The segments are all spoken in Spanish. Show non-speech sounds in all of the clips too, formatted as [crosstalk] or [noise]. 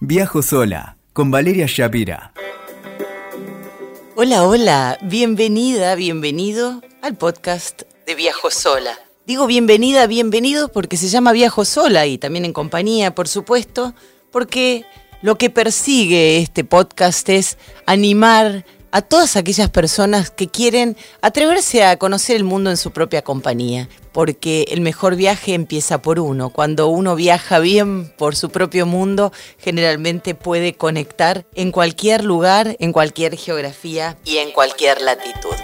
Viajo sola con Valeria Shapira. Hola, hola, bienvenida, bienvenido al podcast de Viajo sola. Digo bienvenida, bienvenido porque se llama Viajo sola y también en compañía, por supuesto, porque lo que persigue este podcast es animar a todas aquellas personas que quieren atreverse a conocer el mundo en su propia compañía, porque el mejor viaje empieza por uno. Cuando uno viaja bien por su propio mundo, generalmente puede conectar en cualquier lugar, en cualquier geografía y en cualquier latitud.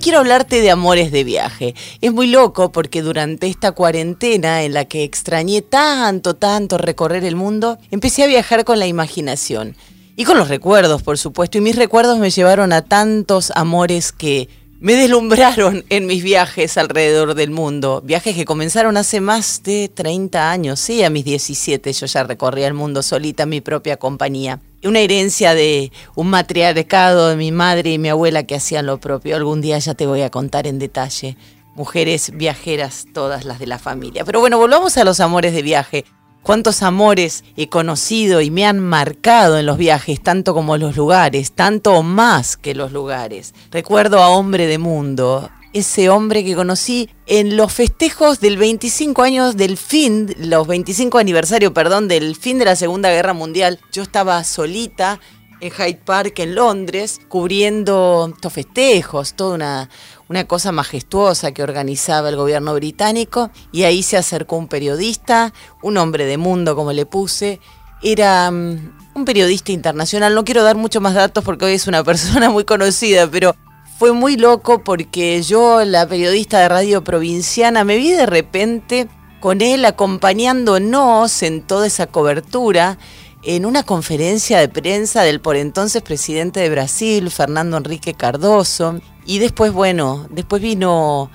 Quiero hablarte de amores de viaje. Es muy loco porque durante esta cuarentena en la que extrañé tanto, tanto recorrer el mundo, empecé a viajar con la imaginación. Y con los recuerdos, por supuesto. Y mis recuerdos me llevaron a tantos amores que me deslumbraron [laughs] en mis viajes alrededor del mundo. Viajes que comenzaron hace más de 30 años. Sí, a mis 17 yo ya recorría el mundo solita en mi propia compañía una herencia de un matriarcado de mi madre y mi abuela que hacían lo propio. Algún día ya te voy a contar en detalle. Mujeres viajeras, todas las de la familia. Pero bueno, volvamos a los amores de viaje. Cuántos amores he conocido y me han marcado en los viajes, tanto como los lugares, tanto más que los lugares. Recuerdo a Hombre de Mundo, ese hombre que conocí en los festejos del 25 años del fin, los 25 aniversario, perdón, del fin de la Segunda Guerra Mundial. Yo estaba solita en Hyde Park en Londres, cubriendo estos festejos, toda una, una cosa majestuosa que organizaba el gobierno británico, y ahí se acercó un periodista, un hombre de mundo como le puse, era mm, un periodista internacional, no quiero dar mucho más datos porque hoy es una [laughs] persona muy conocida, pero fue muy loco porque yo, la periodista de radio provinciana, me vi de repente con él acompañándonos en toda esa cobertura en una conferencia de prensa del por entonces presidente de Brasil, Fernando Enrique Cardoso. Y después, bueno, después vino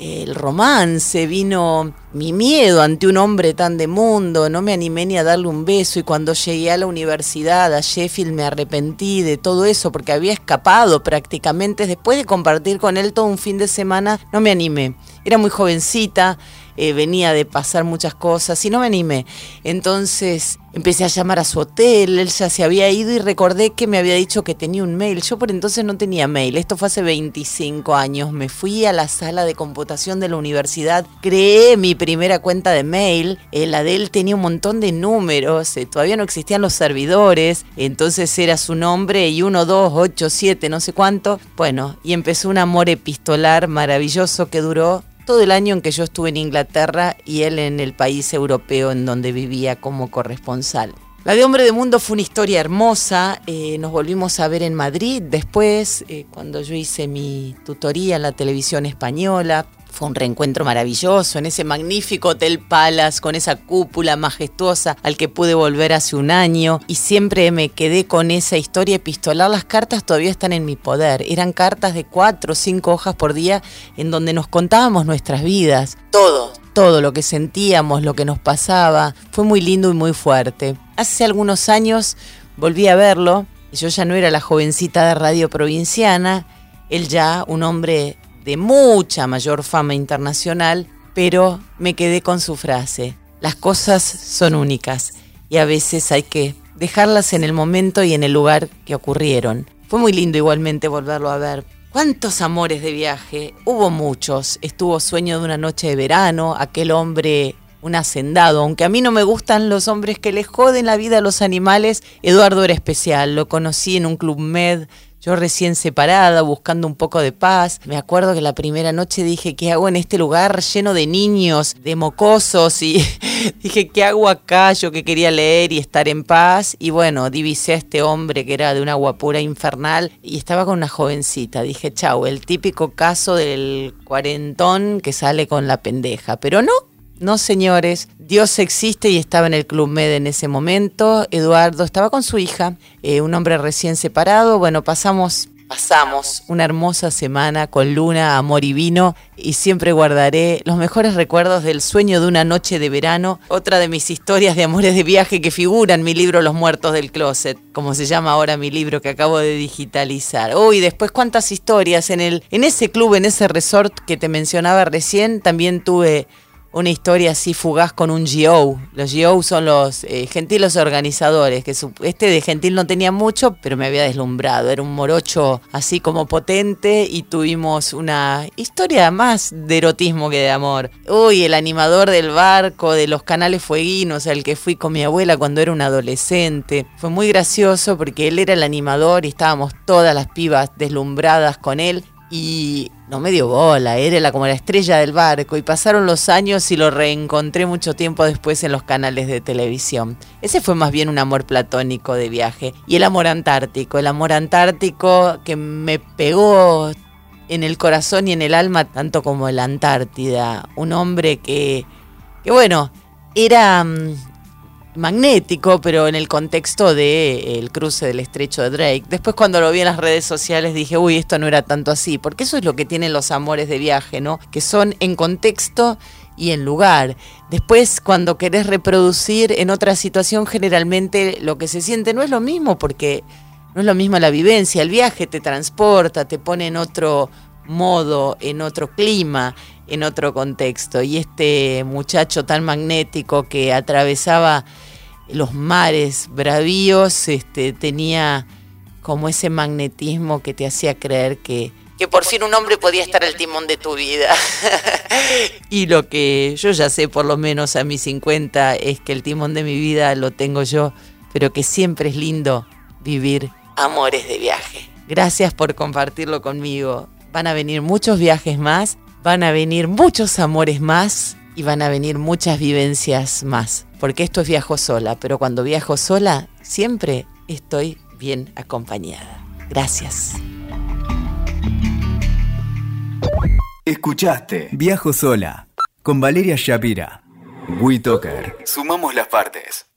el romance, vino mi miedo ante un hombre tan de mundo, no me animé ni a darle un beso y cuando llegué a la universidad, a Sheffield, me arrepentí de todo eso porque había escapado prácticamente. Después de compartir con él todo un fin de semana, no me animé. Era muy jovencita, eh, venía de pasar muchas cosas y no me animé. Entonces empecé a llamar a su hotel, él ya se había ido y recordé que me había dicho que tenía un mail. Yo por entonces no tenía mail, esto fue hace 25 años. Me fui a la sala de computación de la universidad, creé mi primera cuenta de mail, eh, la de él tenía un montón de números, eh, todavía no existían los servidores, entonces era su nombre y 1, 2, 8, 7, no sé cuánto. Bueno, y empezó un amor epistolar maravilloso que duró todo el año en que yo estuve en Inglaterra y él en el país europeo en donde vivía como corresponsal. La de Hombre de Mundo fue una historia hermosa, eh, nos volvimos a ver en Madrid después, eh, cuando yo hice mi tutoría en la televisión española, fue un reencuentro maravilloso en ese magnífico Hotel Palace con esa cúpula majestuosa al que pude volver hace un año y siempre me quedé con esa historia epistolar. Las cartas todavía están en mi poder. Eran cartas de cuatro o cinco hojas por día en donde nos contábamos nuestras vidas. Todo, todo lo que sentíamos, lo que nos pasaba. Fue muy lindo y muy fuerte. Hace algunos años volví a verlo. Yo ya no era la jovencita de radio provinciana. Él ya un hombre de mucha mayor fama internacional, pero me quedé con su frase, las cosas son únicas y a veces hay que dejarlas en el momento y en el lugar que ocurrieron. Fue muy lindo igualmente volverlo a ver. ¿Cuántos amores de viaje? Hubo muchos. Estuvo Sueño de una noche de verano, aquel hombre un hacendado, aunque a mí no me gustan los hombres que les joden la vida a los animales, Eduardo era especial, lo conocí en un club med yo recién separada, buscando un poco de paz. Me acuerdo que la primera noche dije, ¿qué hago en este lugar lleno de niños, de mocosos? Y [laughs] dije, ¿qué hago acá? Yo que quería leer y estar en paz. Y bueno, divisé a este hombre que era de una guapura infernal y estaba con una jovencita. Dije, chau, el típico caso del cuarentón que sale con la pendeja. Pero no, no, señores, Dios existe y estaba en el Club Med en ese momento. Eduardo estaba con su hija, eh, un hombre recién separado. Bueno, pasamos pasamos una hermosa semana con luna, amor y vino y siempre guardaré los mejores recuerdos del sueño de una noche de verano, otra de mis historias de amores de viaje que figura en mi libro Los muertos del closet, como se llama ahora mi libro que acabo de digitalizar. Uy, después cuántas historias en el en ese club, en ese resort que te mencionaba recién, también tuve una historia así fugaz con un GO. Los GO son los eh, gentiles organizadores, que este de gentil no tenía mucho, pero me había deslumbrado. Era un morocho así como potente y tuvimos una historia más de erotismo que de amor. Uy, el animador del barco, de los canales fueguinos, al que fui con mi abuela cuando era un adolescente. Fue muy gracioso porque él era el animador y estábamos todas las pibas deslumbradas con él y no me dio bola, era como la estrella del barco y pasaron los años y lo reencontré mucho tiempo después en los canales de televisión. Ese fue más bien un amor platónico de viaje. Y el amor antártico, el amor antártico que me pegó en el corazón y en el alma tanto como la Antártida. Un hombre que, que bueno, era mm, magnético, pero en el contexto del de, eh, cruce del estrecho de Drake. Después cuando lo vi en las redes sociales dije, uy, esto no era tanto así, porque eso es lo que tienen los amores de viaje, ¿no? Que son en contexto y en lugar. Después cuando querés reproducir en otra situación, generalmente lo que se siente no es lo mismo, porque no es lo mismo la vivencia, el viaje te transporta, te pone en otro modo, en otro clima, en otro contexto. Y este muchacho tan magnético que atravesaba los mares bravíos, este, tenía como ese magnetismo que te hacía creer que, que por fin un hombre podía estar al timón de tu vida. [laughs] y lo que yo ya sé, por lo menos a mis 50, es que el timón de mi vida lo tengo yo, pero que siempre es lindo vivir amores de viaje. Gracias por compartirlo conmigo. Van a venir muchos viajes más, van a venir muchos amores más y van a venir muchas vivencias más, porque esto es viajo sola, pero cuando viajo sola siempre estoy bien acompañada. Gracias. Escuchaste Viajo sola con Valeria Shapira. WeToker. Sumamos las partes.